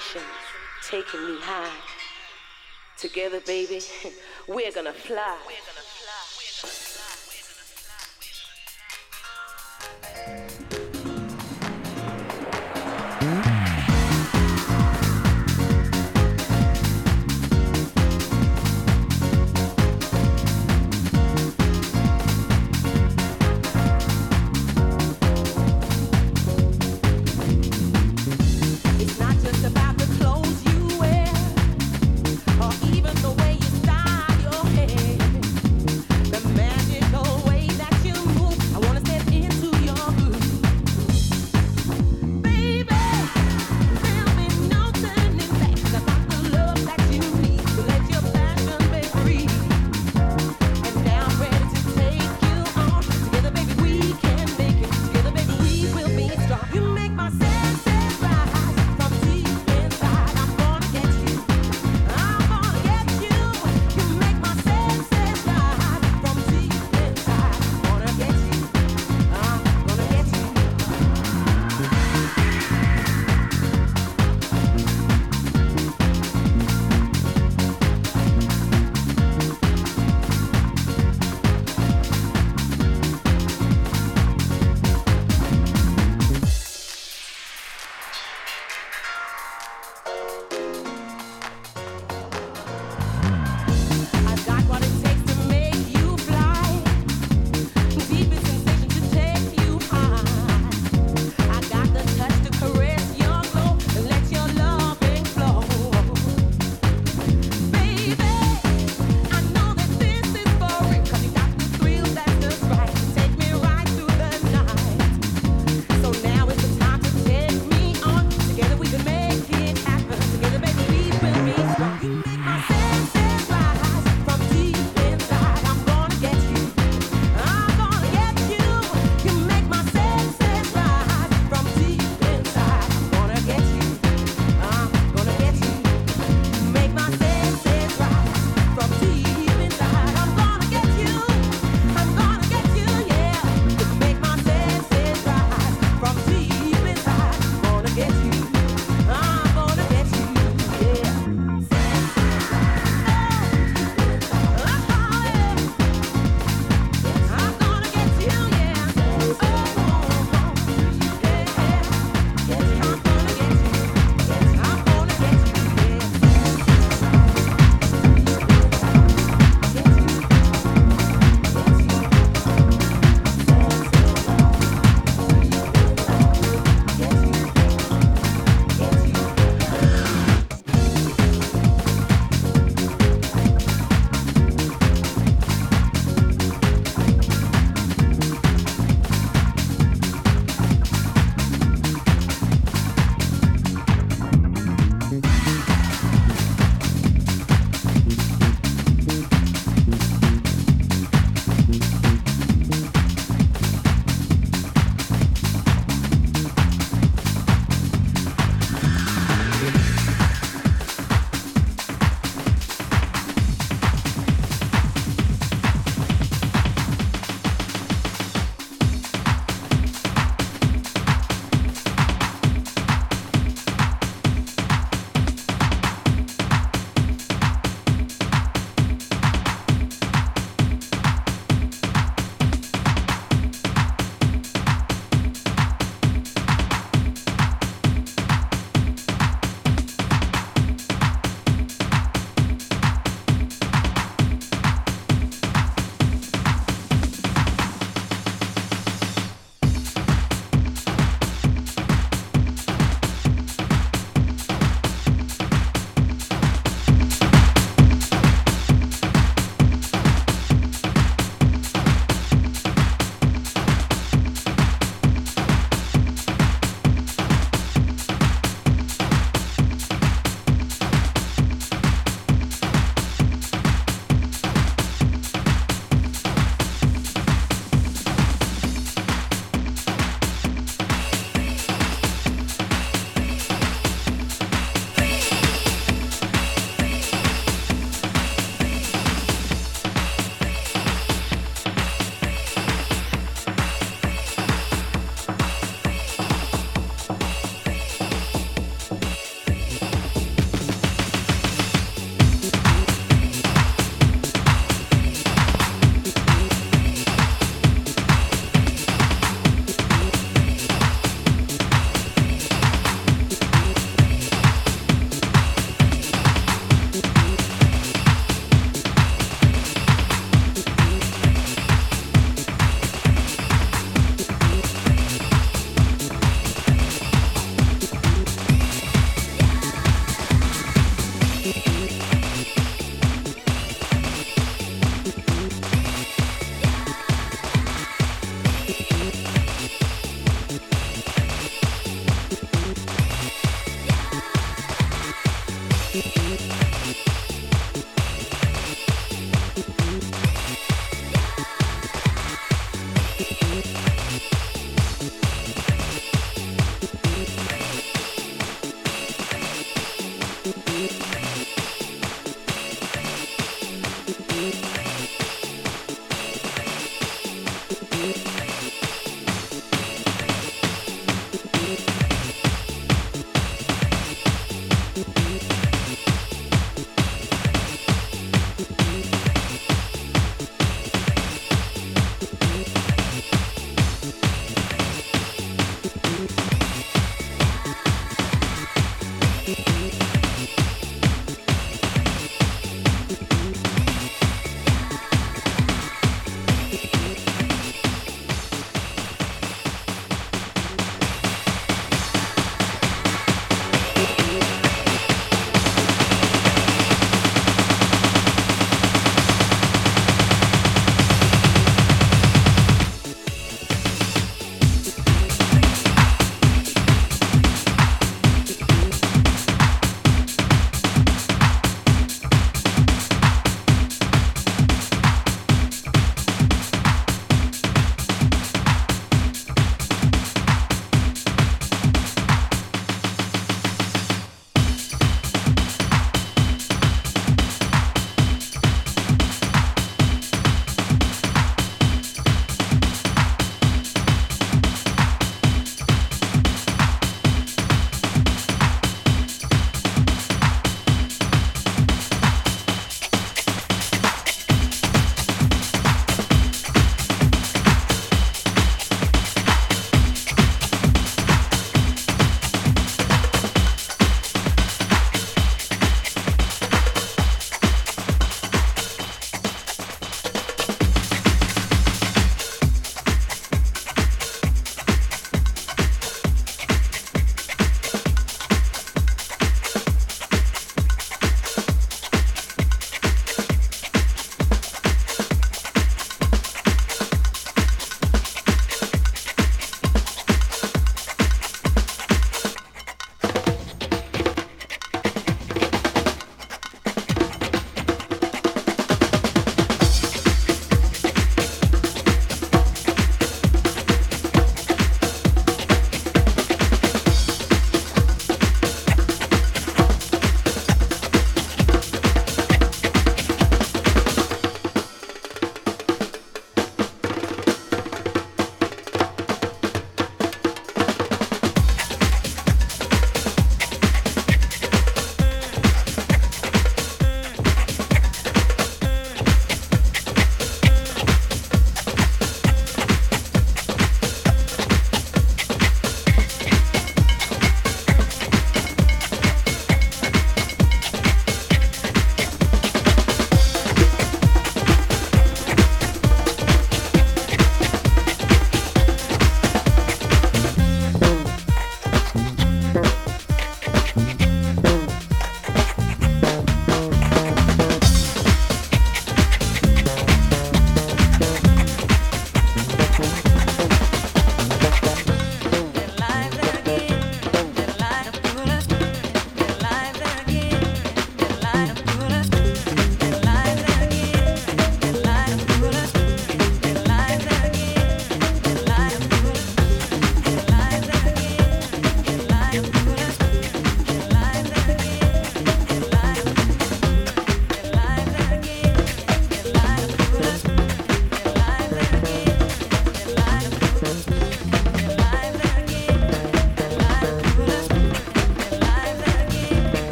Sensations taking me high. Together, baby, we're gonna fly.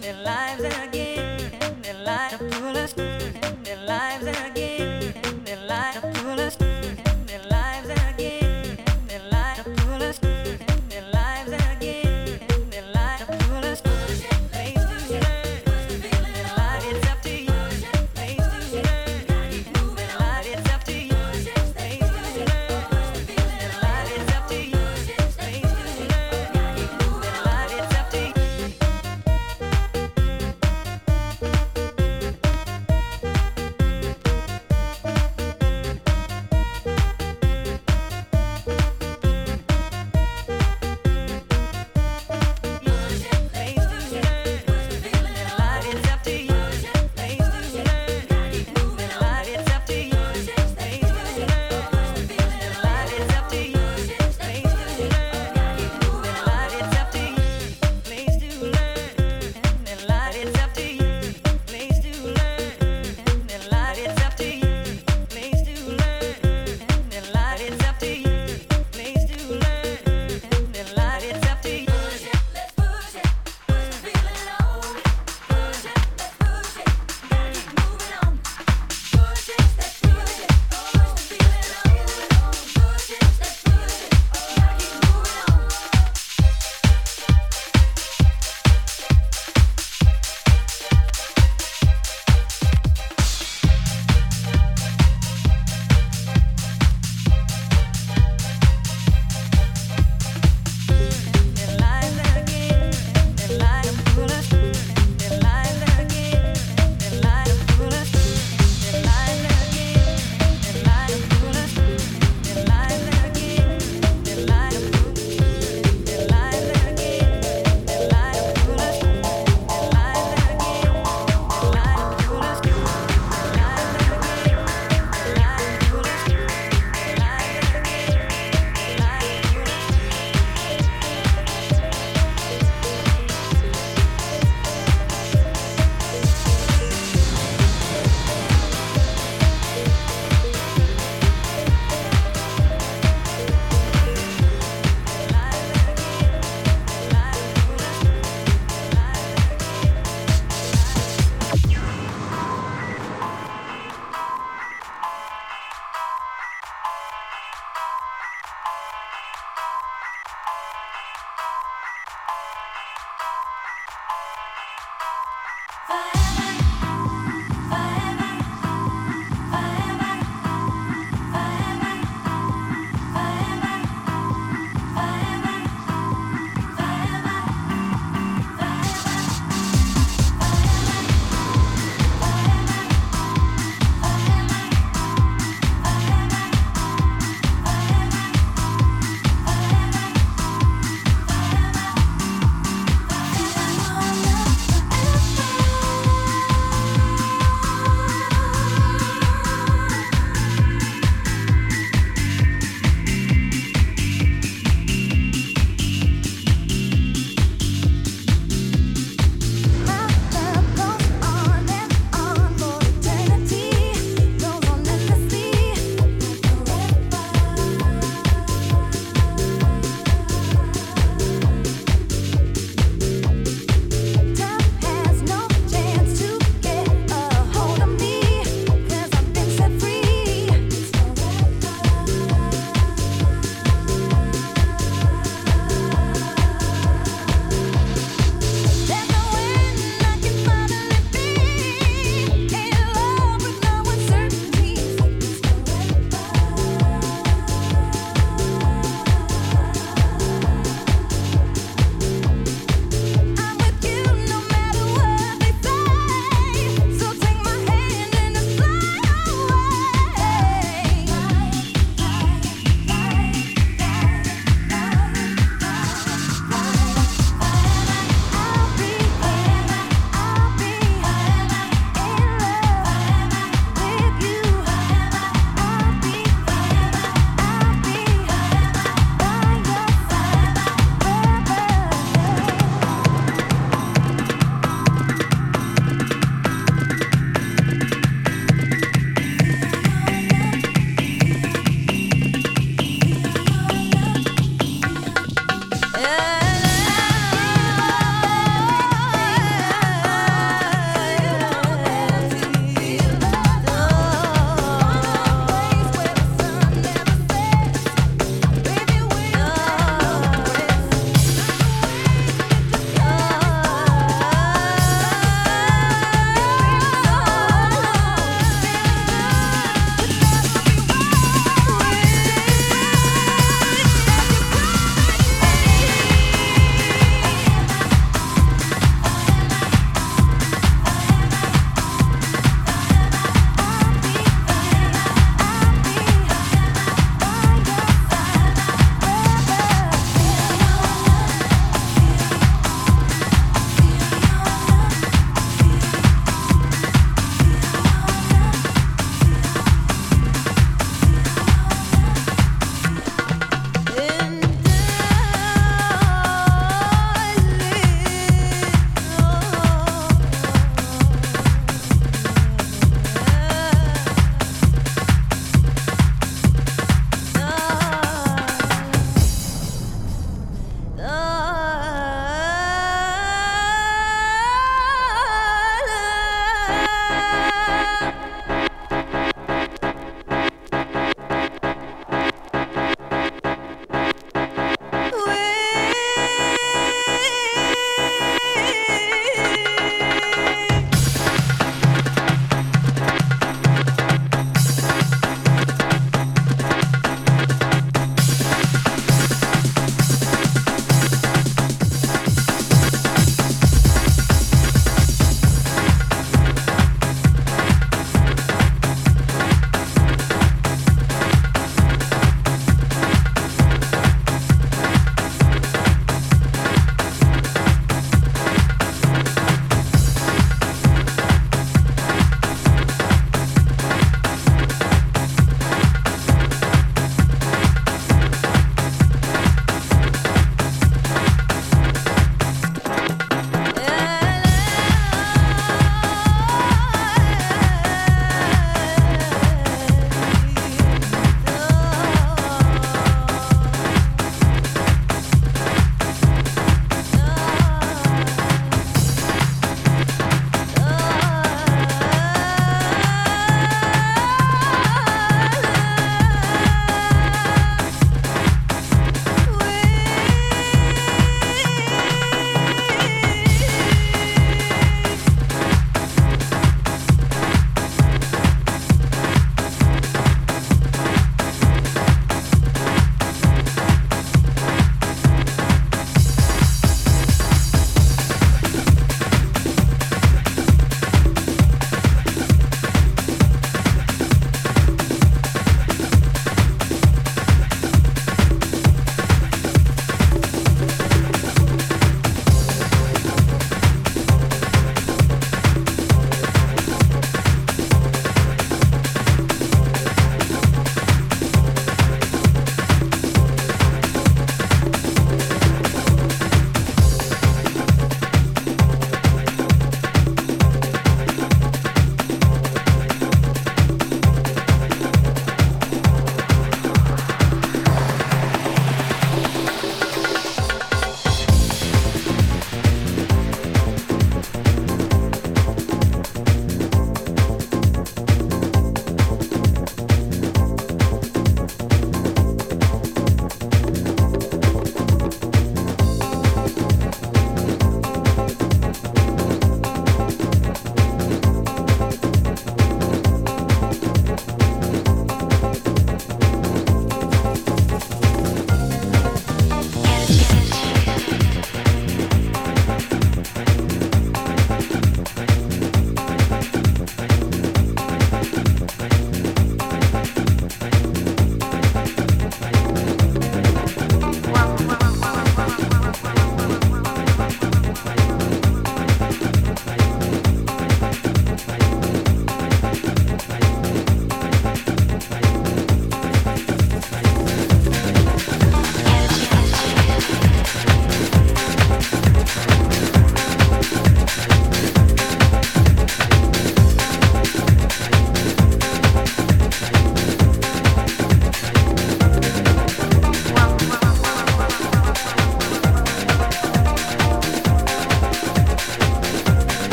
their lives again, their lives again.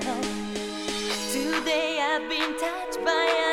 myself. Today I've been touched by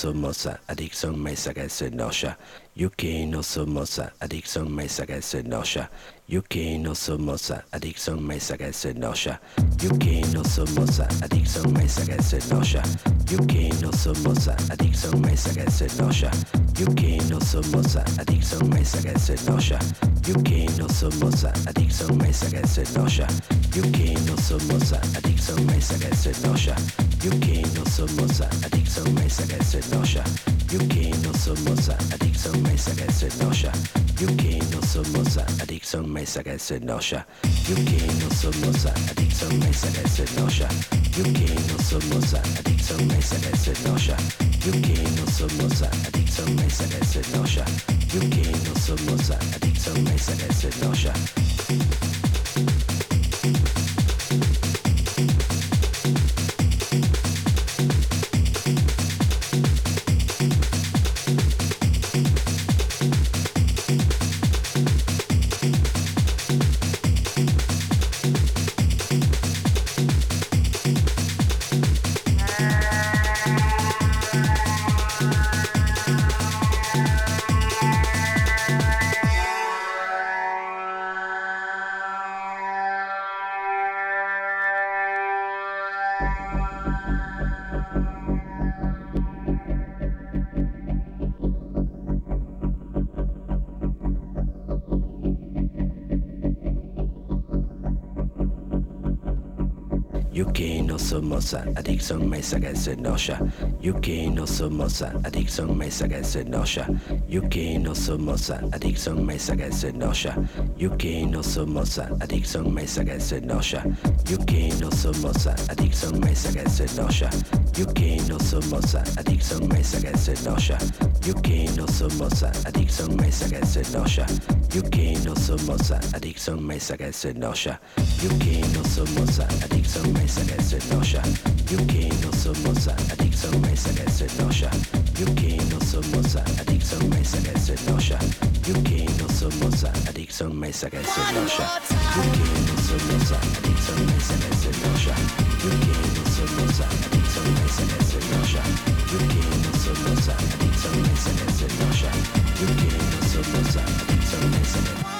somosa, adicción que se noscia, Yuki no somosa, adicción que se noscia, Yuki no somosa, adicción que se noscia, Yuki no somosa, adicción que se noscia, Yuki no somosa, adicción que se noscia, Yuki no somosa, adicción que se noscia, Yuki no somosa, adicción que se noscia, Yuki no somosa, adicción mesa que se mesa que se noscia, Yuki no somosa, adicción mesa que se noscia, Yuki no somosa, adicción mesa que se noscia, Yuki no somosa, adicción mesa que se noscia, Yuki no somosa, adicción mesa que se noscia, Thank you. Yuki no somosa, adicción se noscia, Yuki no somosa, adicción se noscia. Yuki no somosa, addiction me sagesse nosha. Yuki no somosa, addiction me sagesse nosha. Yuki no somosa, addiction me sagesse nosha. Yuki no somosa, addiction me sagesse nosha. Yuki no somosa, addiction me sagesse nosha. Yuki no somosa, addiction me sagesse nosha. Yuki no somosa, addiction me sagesse nosha. Yuki no somosa, addiction me sagesse nosha. Yuki no somosa, addiction me sagesse nosha. Yuki no somosa, addiction me sagesse nosha. Yuki no somosa, addiction me sagesse nosha. Yuki no somosa, addiction me sagesse nosha. Yuki no somosa, addiction me sagesse nosha. Yuki no somosa, addiction me sagesse nosha. Yuki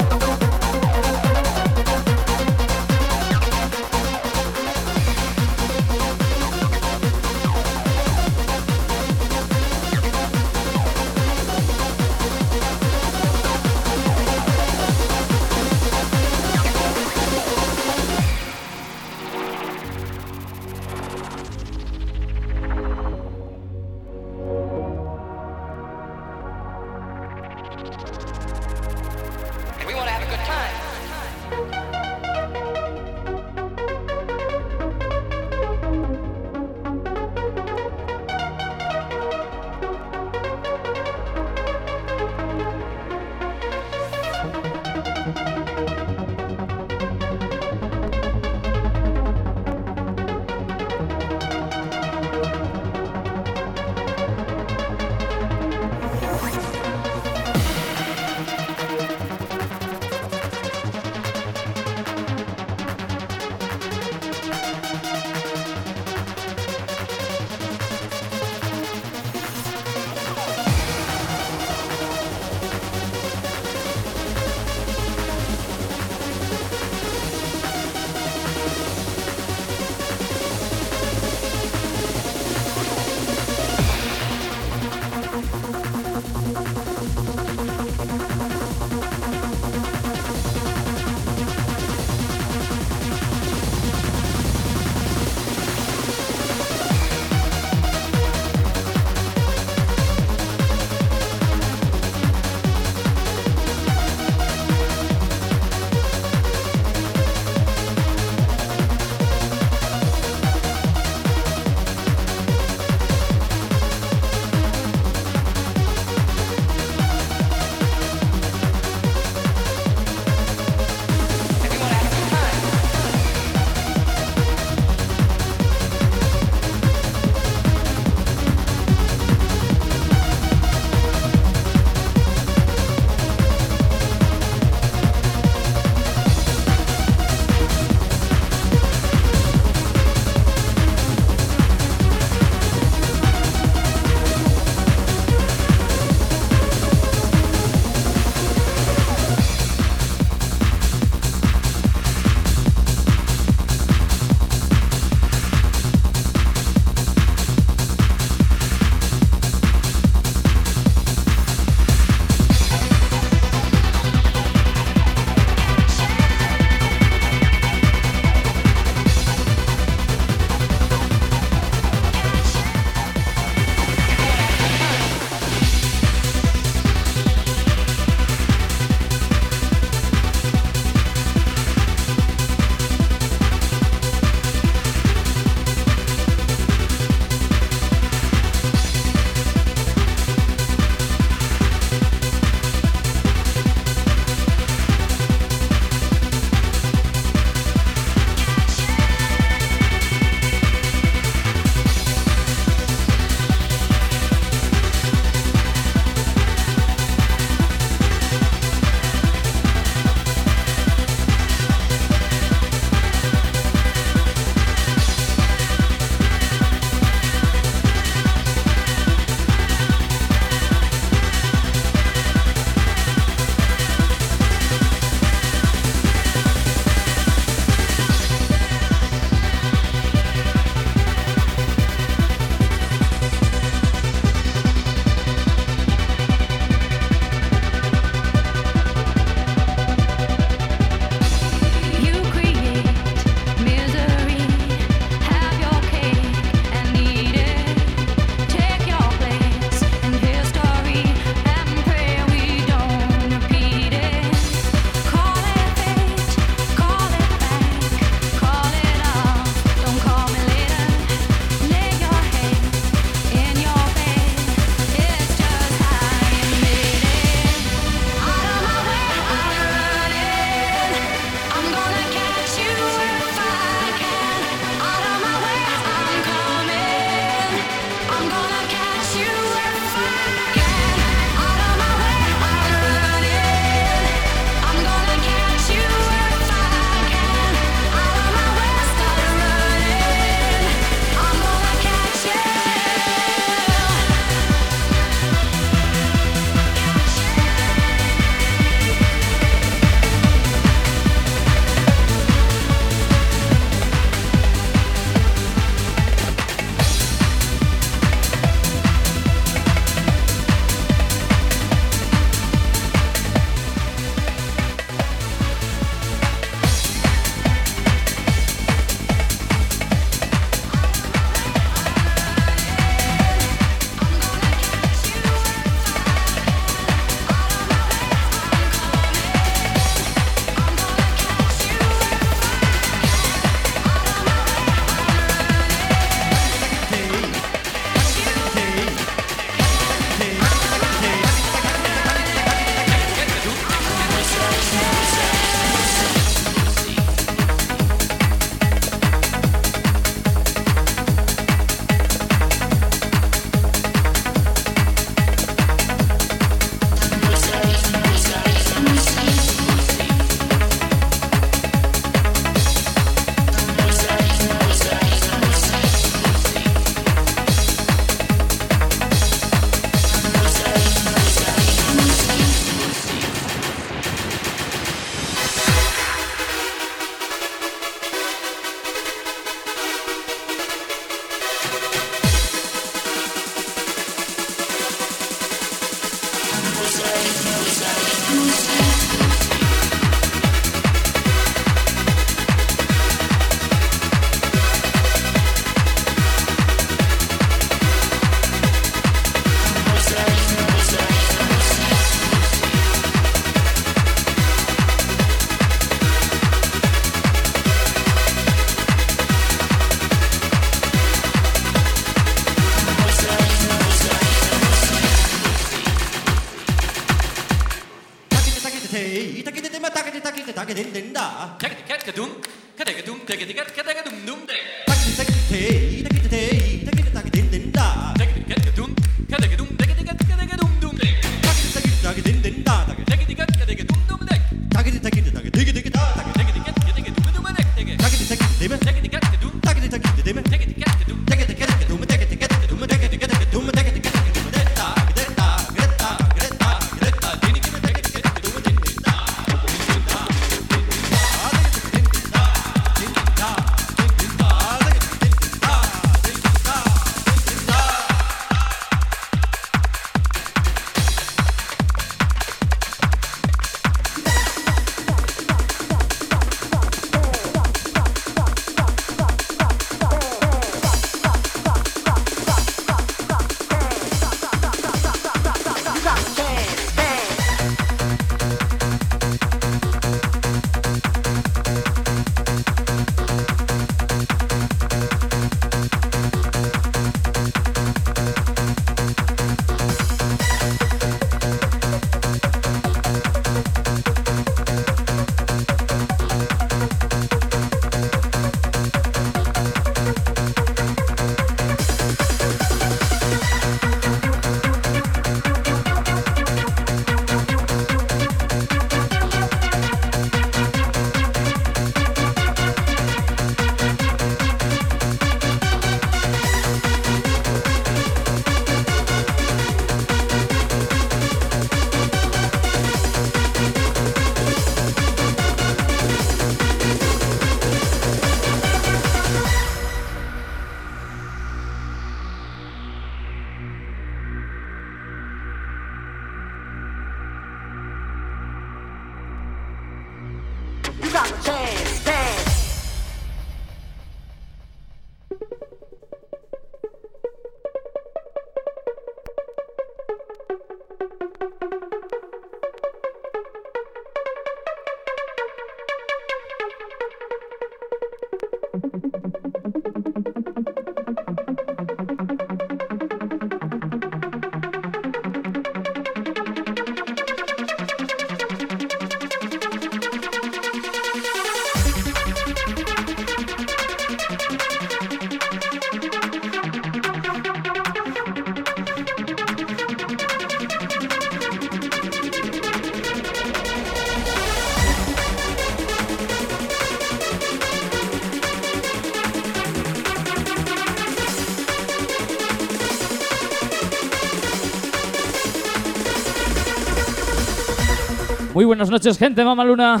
Buenas noches, gente Mamaluna.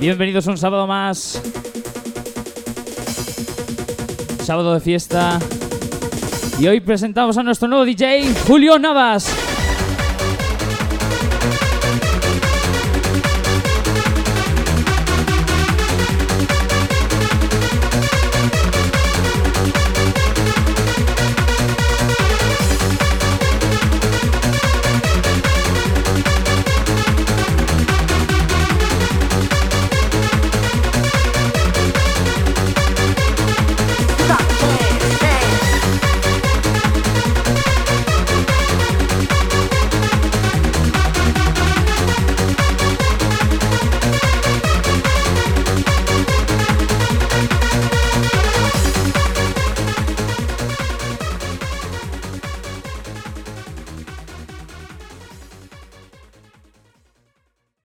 Bienvenidos a un sábado más. Sábado de fiesta. Y hoy presentamos a nuestro nuevo DJ, Julio Navas.